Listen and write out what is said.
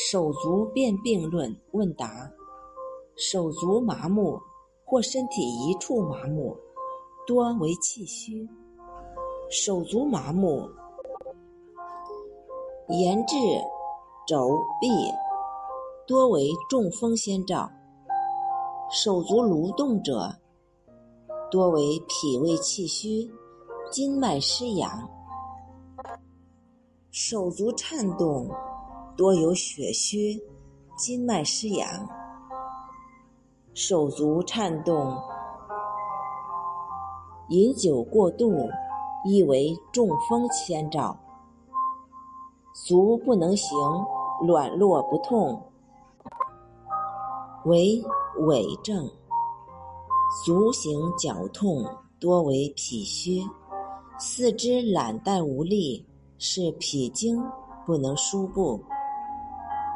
手足变病论问答：手足麻木或身体一处麻木，多为气虚。手足麻木，言志肘臂，多为中风先兆。手足蠕动者，多为脾胃气虚、筋脉失养。手足颤动。多有血虚、筋脉失养，手足颤动，饮酒过度，亦为中风先兆。足不能行，软弱不痛，为痿症。足行脚痛，多为脾虚。四肢懒怠无力，是脾经不能输布。